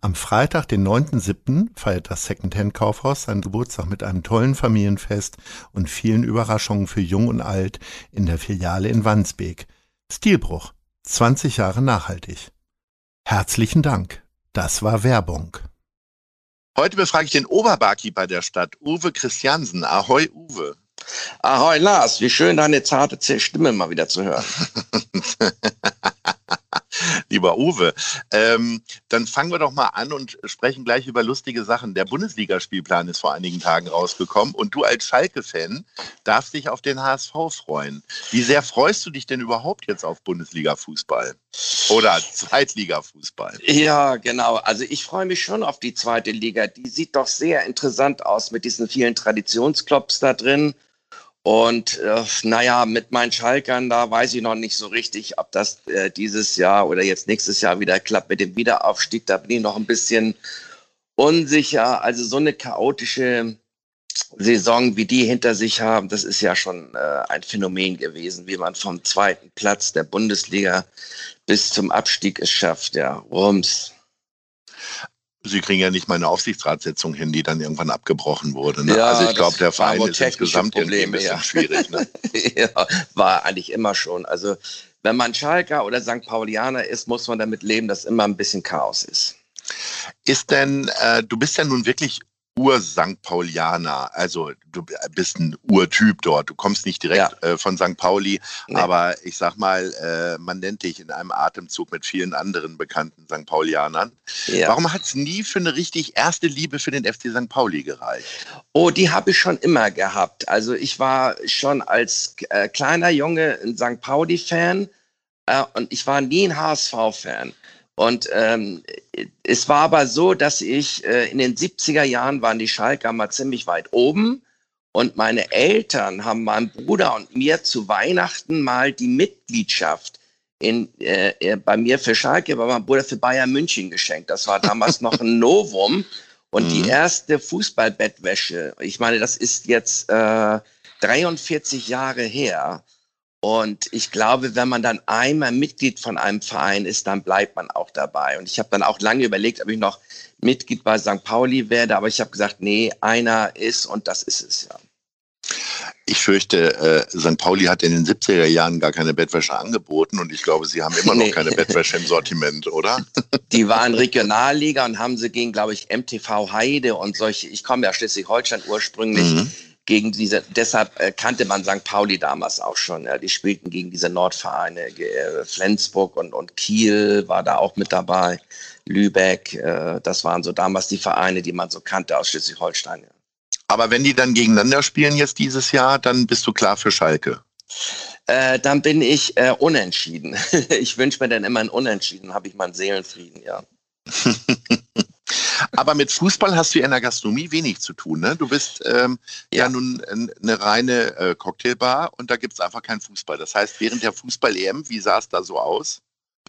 Am Freitag, den 9.7., feiert das Secondhand-Kaufhaus seinen Geburtstag mit einem tollen Familienfest und vielen Überraschungen für Jung und Alt in der Filiale in Wandsbek. Stilbruch. 20 Jahre nachhaltig. Herzlichen Dank. Das war Werbung. Heute befrage ich den Oberbarkeeper der Stadt, Uwe Christiansen. Ahoi, Uwe. Ahoi, Lars. Wie schön, deine zarte Stimme mal wieder zu hören. Lieber Uwe, ähm, dann fangen wir doch mal an und sprechen gleich über lustige Sachen. Der Bundesligaspielplan ist vor einigen Tagen rausgekommen und du als Schalke-Fan darfst dich auf den HSV freuen. Wie sehr freust du dich denn überhaupt jetzt auf Bundesliga-Fußball oder Zweitliga-Fußball? Ja, genau. Also ich freue mich schon auf die zweite Liga. Die sieht doch sehr interessant aus mit diesen vielen Traditionsklops da drin. Und äh, naja, mit meinen Schalkern, da weiß ich noch nicht so richtig, ob das äh, dieses Jahr oder jetzt nächstes Jahr wieder klappt mit dem Wiederaufstieg. Da bin ich noch ein bisschen unsicher. Also so eine chaotische Saison, wie die hinter sich haben, das ist ja schon äh, ein Phänomen gewesen, wie man vom zweiten Platz der Bundesliga bis zum Abstieg es schafft. Ja, Rums. Sie kriegen ja nicht mal eine Aufsichtsratssitzung hin, die dann irgendwann abgebrochen wurde. Ne? Ja, also ich glaube, der Verein ist insgesamt Probleme, ein bisschen ja. schwierig. Ne? ja, war eigentlich immer schon. Also wenn man Schalker oder St. Paulianer ist, muss man damit leben, dass immer ein bisschen Chaos ist. Ist denn, äh, du bist ja nun wirklich Ur-St. Paulianer. Also du bist ein Urtyp dort. Du kommst nicht direkt ja. äh, von St. Pauli, nee. aber ich sag mal, äh, man nennt dich in einem Atemzug mit vielen anderen bekannten St. Paulianern. Ja. Warum hat es nie für eine richtig erste Liebe für den FC St. Pauli gereicht? Oh, die habe ich schon immer gehabt. Also ich war schon als äh, kleiner Junge ein St. Pauli-Fan äh, und ich war nie ein HSV-Fan. Und ähm, es war aber so, dass ich äh, in den 70er Jahren waren die Schalker mal ziemlich weit oben. Und meine Eltern haben meinem Bruder und mir zu Weihnachten mal die Mitgliedschaft in, äh, äh bei mir für Schalke, bei meinem Bruder für Bayern München geschenkt. Das war damals noch ein Novum. Und mhm. die erste Fußballbettwäsche, ich meine, das ist jetzt äh, 43 Jahre her. Und ich glaube, wenn man dann einmal Mitglied von einem Verein ist, dann bleibt man auch dabei. Und ich habe dann auch lange überlegt, ob ich noch Mitglied bei St. Pauli werde, aber ich habe gesagt, nee, einer ist und das ist es ja. Ich fürchte, äh, St. Pauli hat in den 70er Jahren gar keine Bettwäsche angeboten und ich glaube, sie haben immer noch nee. keine Bettwäsche im Sortiment, oder? Die waren Regionalliga und haben sie gegen, glaube ich, MTV Heide und solche, ich komme ja Schleswig-Holstein ursprünglich, mhm gegen diese, deshalb äh, kannte man St. Pauli damals auch schon. Ja. Die spielten gegen diese Nordvereine, äh, Flensburg und, und Kiel war da auch mit dabei, Lübeck, äh, das waren so damals die Vereine, die man so kannte aus Schleswig-Holstein. Ja. Aber wenn die dann gegeneinander spielen jetzt dieses Jahr, dann bist du klar für Schalke. Äh, dann bin ich äh, unentschieden. ich wünsche mir dann immer ein Unentschieden, habe ich meinen Seelenfrieden, ja. Aber mit Fußball hast du ja in der Gastronomie wenig zu tun. Ne? Du bist ähm, ja. ja. nun eine reine äh, Cocktailbar und da gibt es einfach keinen Fußball. Das heißt, während der Fußball-EM, wie sah es da so aus?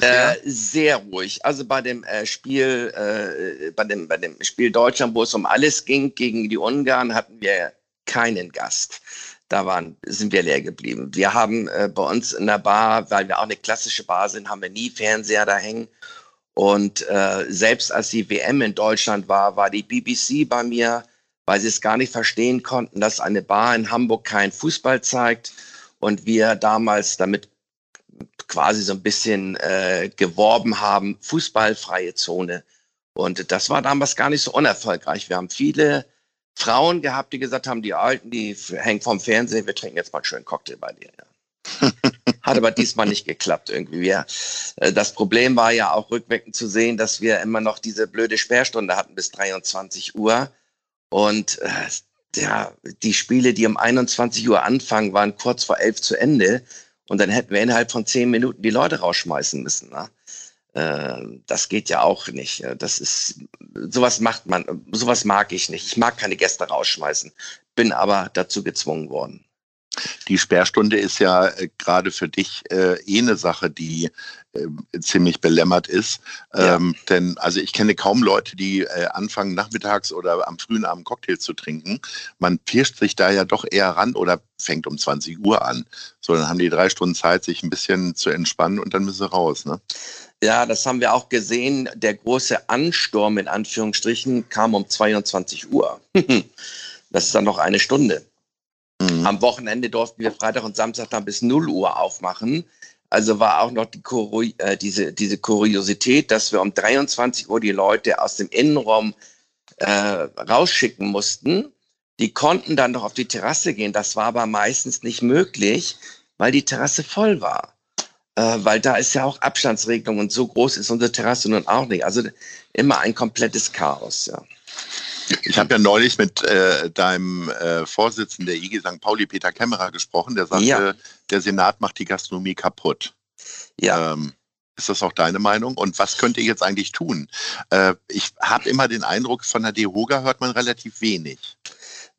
Äh, sehr ruhig. Also bei dem äh, Spiel, äh, bei dem, bei dem Spiel Deutschland, wo es um alles ging gegen die Ungarn, hatten wir keinen Gast. Da waren, sind wir leer geblieben. Wir haben äh, bei uns in der Bar, weil wir auch eine klassische Bar sind, haben wir nie Fernseher da hängen und äh, selbst als die WM in Deutschland war, war die BBC bei mir, weil sie es gar nicht verstehen konnten, dass eine Bar in Hamburg keinen Fußball zeigt und wir damals damit quasi so ein bisschen äh, geworben haben, fußballfreie Zone. Und das war damals gar nicht so unerfolgreich. Wir haben viele Frauen gehabt, die gesagt haben, die Alten, die hängen vom Fernsehen, wir trinken jetzt mal schön Cocktail bei dir. Ja. Hat aber diesmal nicht geklappt irgendwie. Wir, äh, das Problem war ja auch rückwirkend zu sehen, dass wir immer noch diese blöde Sperrstunde hatten bis 23 Uhr. Und äh, ja, die Spiele, die um 21 Uhr anfangen, waren kurz vor elf zu Ende. Und dann hätten wir innerhalb von zehn Minuten die Leute rausschmeißen müssen. Ne? Äh, das geht ja auch nicht. Das ist, sowas macht man, sowas mag ich nicht. Ich mag keine Gäste rausschmeißen, bin aber dazu gezwungen worden. Die Sperrstunde ist ja äh, gerade für dich äh, eh eine Sache, die äh, ziemlich belämmert ist. Ja. Ähm, denn also ich kenne kaum Leute, die äh, anfangen nachmittags oder am frühen Abend Cocktails zu trinken. Man pirscht sich da ja doch eher ran oder fängt um 20 Uhr an. So, dann haben die drei Stunden Zeit, sich ein bisschen zu entspannen und dann müssen sie raus. Ne? Ja, das haben wir auch gesehen. Der große Ansturm in Anführungsstrichen kam um 22 Uhr. das ist dann noch eine Stunde. Mhm. Am Wochenende durften wir Freitag und Samstag dann bis 0 Uhr aufmachen. Also war auch noch die Kuri äh, diese, diese Kuriosität, dass wir um 23 Uhr die Leute aus dem Innenraum äh, rausschicken mussten. Die konnten dann noch auf die Terrasse gehen. Das war aber meistens nicht möglich, weil die Terrasse voll war. Äh, weil da ist ja auch Abstandsregelung und so groß ist unsere Terrasse nun auch nicht. Also immer ein komplettes Chaos, ja. Ich habe ja neulich mit äh, deinem äh, Vorsitzenden der IG St. Pauli, Peter Kämmerer, gesprochen. Der sagte, ja. der Senat macht die Gastronomie kaputt. Ja. Ähm, ist das auch deine Meinung? Und was könnt ihr jetzt eigentlich tun? Äh, ich habe immer den Eindruck, von der DEHOGA hört man relativ wenig.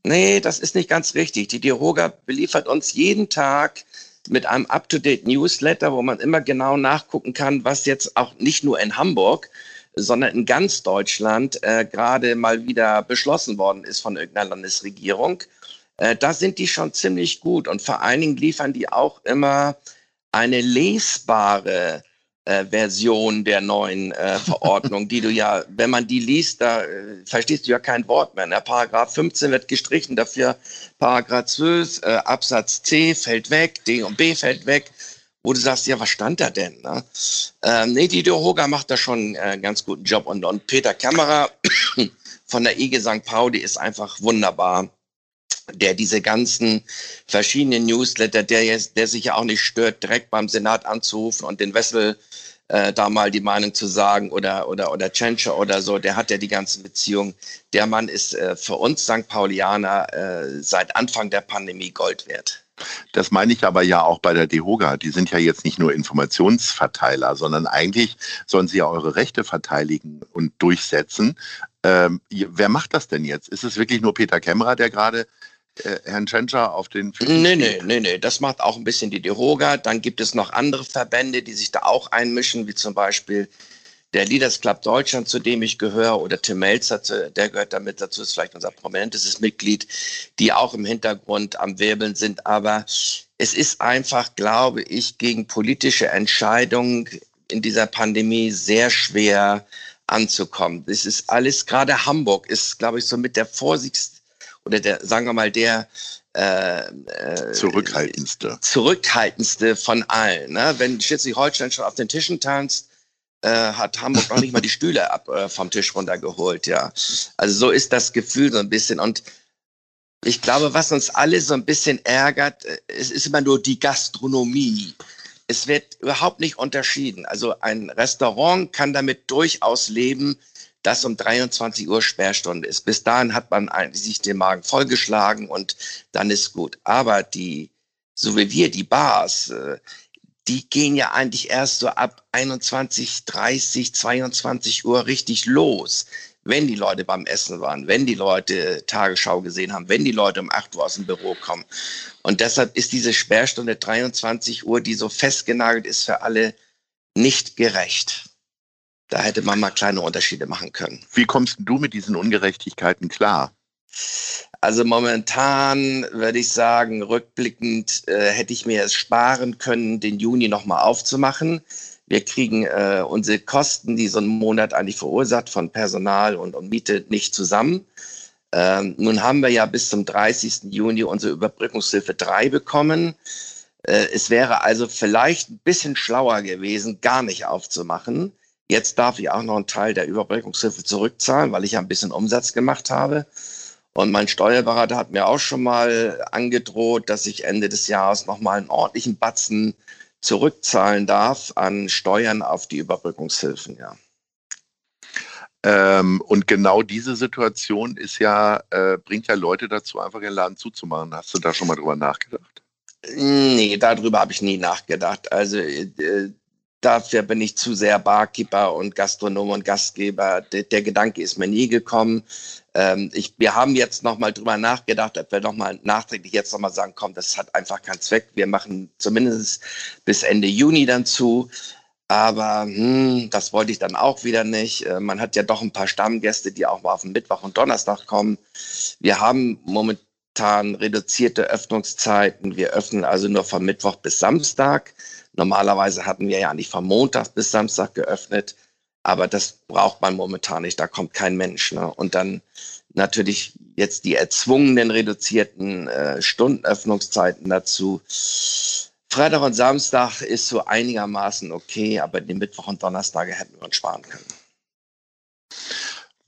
Nee, das ist nicht ganz richtig. Die DEHOGA beliefert uns jeden Tag mit einem up-to-date Newsletter, wo man immer genau nachgucken kann, was jetzt auch nicht nur in Hamburg, sondern in ganz Deutschland äh, gerade mal wieder beschlossen worden ist von irgendeiner Landesregierung. Äh, da sind die schon ziemlich gut und vor allen Dingen liefern die auch immer eine lesbare äh, Version der neuen äh, Verordnung, die du ja, wenn man die liest, da äh, verstehst du ja kein Wort mehr. Ne? Paragraph 15 wird gestrichen, dafür Paragraph 12, äh, Absatz C fällt weg, D und B fällt weg wo du sagst, ja, was stand da denn? Ne? Ähm, nee, die Hoga macht da schon äh, einen ganz guten Job. Und, und Peter Kämmerer von der IG St. Pauli ist einfach wunderbar der diese ganzen verschiedenen Newsletter, der, jetzt, der sich ja auch nicht stört, direkt beim Senat anzurufen und den Wessel äh, da mal die Meinung zu sagen oder oder oder Tschentscher oder so, der hat ja die ganzen Beziehungen. Der Mann ist äh, für uns St. Paulianer äh, seit Anfang der Pandemie Gold wert. Das meine ich aber ja auch bei der DEHOGA. Die sind ja jetzt nicht nur Informationsverteiler, sondern eigentlich sollen sie ja eure Rechte verteidigen und durchsetzen. Ähm, wer macht das denn jetzt? Ist es wirklich nur Peter Kämmerer, der gerade äh, Herrn Tschentscher auf den Füßen Nee, nee, nee, nee. Das macht auch ein bisschen die DEHOGA. Dann gibt es noch andere Verbände, die sich da auch einmischen, wie zum Beispiel der Leaders Club Deutschland, zu dem ich gehöre, oder Tim Melzer, der gehört damit dazu, ist vielleicht unser prominentestes Mitglied, die auch im Hintergrund am Wirbeln sind. Aber es ist einfach, glaube ich, gegen politische Entscheidungen in dieser Pandemie sehr schwer anzukommen. Das ist alles, gerade Hamburg ist, glaube ich, so mit der vorsichtigste oder der, sagen wir mal, der äh, äh, zurückhaltendste. Zurückhaltendste von allen. Ne? Wenn Schleswig-Holstein schon auf den Tischen tanzt, äh, hat Hamburg noch nicht mal die Stühle ab, äh, vom Tisch runtergeholt, ja. Also so ist das Gefühl so ein bisschen. Und ich glaube, was uns alle so ein bisschen ärgert, äh, es ist immer nur die Gastronomie. Es wird überhaupt nicht unterschieden. Also ein Restaurant kann damit durchaus leben, dass um 23 Uhr Sperrstunde ist. Bis dahin hat man sich den Magen vollgeschlagen und dann ist gut. Aber die, so wie wir, die Bars, äh, die gehen ja eigentlich erst so ab 21, 30, 22 Uhr richtig los. Wenn die Leute beim Essen waren, wenn die Leute Tagesschau gesehen haben, wenn die Leute um 8 Uhr aus dem Büro kommen. Und deshalb ist diese Sperrstunde 23 Uhr, die so festgenagelt ist für alle, nicht gerecht. Da hätte man mal kleine Unterschiede machen können. Wie kommst du mit diesen Ungerechtigkeiten klar? Also momentan würde ich sagen, rückblickend äh, hätte ich mir es sparen können, den Juni nochmal aufzumachen. Wir kriegen äh, unsere Kosten, die so ein Monat eigentlich verursacht von Personal und, und Miete, nicht zusammen. Ähm, nun haben wir ja bis zum 30. Juni unsere Überbrückungshilfe 3 bekommen. Äh, es wäre also vielleicht ein bisschen schlauer gewesen, gar nicht aufzumachen. Jetzt darf ich auch noch einen Teil der Überbrückungshilfe zurückzahlen, weil ich ja ein bisschen Umsatz gemacht habe. Und mein Steuerberater hat mir auch schon mal angedroht, dass ich Ende des Jahres nochmal einen ordentlichen Batzen zurückzahlen darf an Steuern auf die Überbrückungshilfen, ja. Ähm, und genau diese Situation ist ja, äh, bringt ja Leute dazu, einfach ihren Laden zuzumachen. Hast du da schon mal drüber nachgedacht? Nee, darüber habe ich nie nachgedacht. Also äh, dafür bin ich zu sehr Barkeeper und Gastronom und Gastgeber. Der, der Gedanke ist mir nie gekommen. Ähm, ich, wir haben jetzt nochmal drüber nachgedacht, ob wir nochmal nachträglich jetzt nochmal sagen, komm, das hat einfach keinen Zweck. Wir machen zumindest bis Ende Juni dann zu. Aber hm, das wollte ich dann auch wieder nicht. Äh, man hat ja doch ein paar Stammgäste, die auch mal auf den Mittwoch und Donnerstag kommen. Wir haben momentan reduzierte Öffnungszeiten. Wir öffnen also nur von Mittwoch bis Samstag. Normalerweise hatten wir ja nicht von Montag bis Samstag geöffnet. Aber das braucht man momentan nicht. Da kommt kein Mensch. Ne? Und dann natürlich jetzt die erzwungenen reduzierten äh, Stundenöffnungszeiten dazu. Freitag und Samstag ist so einigermaßen okay, aber den Mittwoch und Donnerstag hätten wir uns sparen können.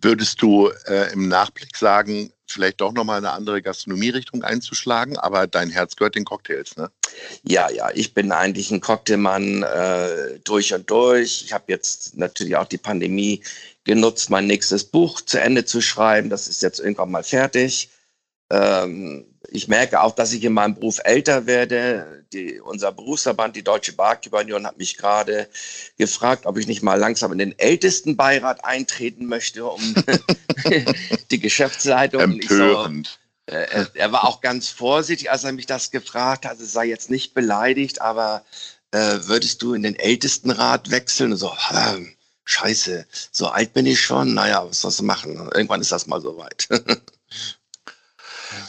Würdest du äh, im Nachblick sagen, vielleicht doch nochmal eine andere Gastronomierichtung einzuschlagen, aber dein Herz gehört den Cocktails, ne? Ja, ja, ich bin eigentlich ein Cocktailmann äh, durch und durch. Ich habe jetzt natürlich auch die Pandemie genutzt, mein nächstes Buch zu Ende zu schreiben. Das ist jetzt irgendwann mal fertig. Ähm, ich merke auch, dass ich in meinem Beruf älter werde. Die, unser Berufsverband, die Deutsche Barkeeper Union, hat mich gerade gefragt, ob ich nicht mal langsam in den ältesten Beirat eintreten möchte, um die Geschäftsleitung. Empörend. So, äh, er, war auch ganz vorsichtig, als er mich das gefragt hat. Es sei jetzt nicht beleidigt, aber äh, würdest du in den Ältestenrat wechseln? Und so, äh, scheiße, so alt bin ich schon. Naja, was sollst du machen? Irgendwann ist das mal soweit.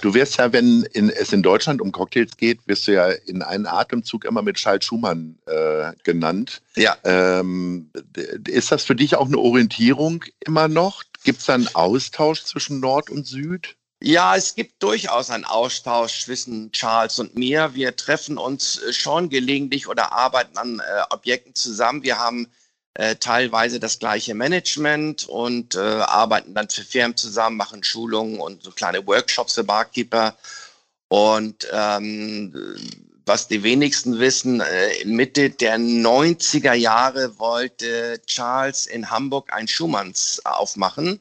Du wirst ja, wenn in, es in Deutschland um Cocktails geht, wirst du ja in einen Atemzug immer mit Charles Schumann äh, genannt. Ja. Ähm, ist das für dich auch eine Orientierung immer noch? Gibt es da einen Austausch zwischen Nord und Süd? Ja, es gibt durchaus einen Austausch zwischen Charles und mir. Wir treffen uns schon gelegentlich oder arbeiten an äh, Objekten zusammen. Wir haben äh, teilweise das gleiche Management und äh, arbeiten dann für Firmen zusammen, machen Schulungen und so kleine Workshops für Barkeeper. Und ähm, was die wenigsten wissen, äh, Mitte der 90er Jahre wollte Charles in Hamburg ein Schumanns aufmachen.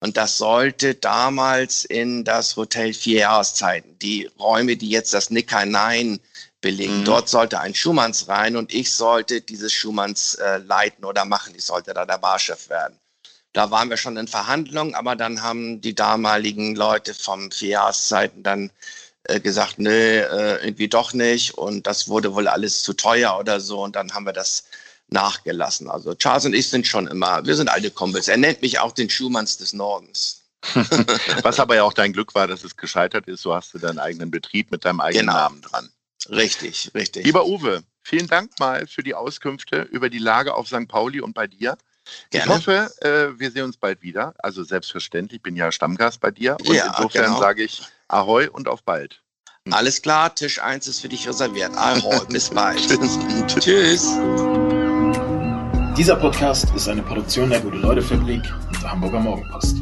Und das sollte damals in das Hotel Vier Jahreszeiten, die Räume, die jetzt das Nick Nein belegen. Mhm. Dort sollte ein Schumanns rein und ich sollte dieses Schumanns äh, leiten oder machen. Ich sollte da der Barchef werden. Da waren wir schon in Verhandlungen, aber dann haben die damaligen Leute vom Vierjahreszeiten dann äh, gesagt, nee, äh, irgendwie doch nicht. Und das wurde wohl alles zu teuer oder so. Und dann haben wir das nachgelassen. Also Charles und ich sind schon immer, wir sind alte Kumpels. Er nennt mich auch den Schumanns des Nordens. Was aber ja auch dein Glück war, dass es gescheitert ist. So hast du deinen eigenen Betrieb mit deinem eigenen genau. Namen dran. Richtig, richtig. Lieber Uwe, vielen Dank mal für die Auskünfte über die Lage auf St. Pauli und bei dir. Gerne. Ich hoffe, äh, wir sehen uns bald wieder. Also selbstverständlich, ich bin ja Stammgast bei dir. Und ja, insofern genau. sage ich Ahoi und auf bald. Hm. Alles klar, Tisch 1 ist für dich reserviert. Ahoi, bis bald. Tschüss. Tschüss. Dieser Podcast ist eine Produktion der Gute-Leute-Fabrik und der Hamburger Morgenpost.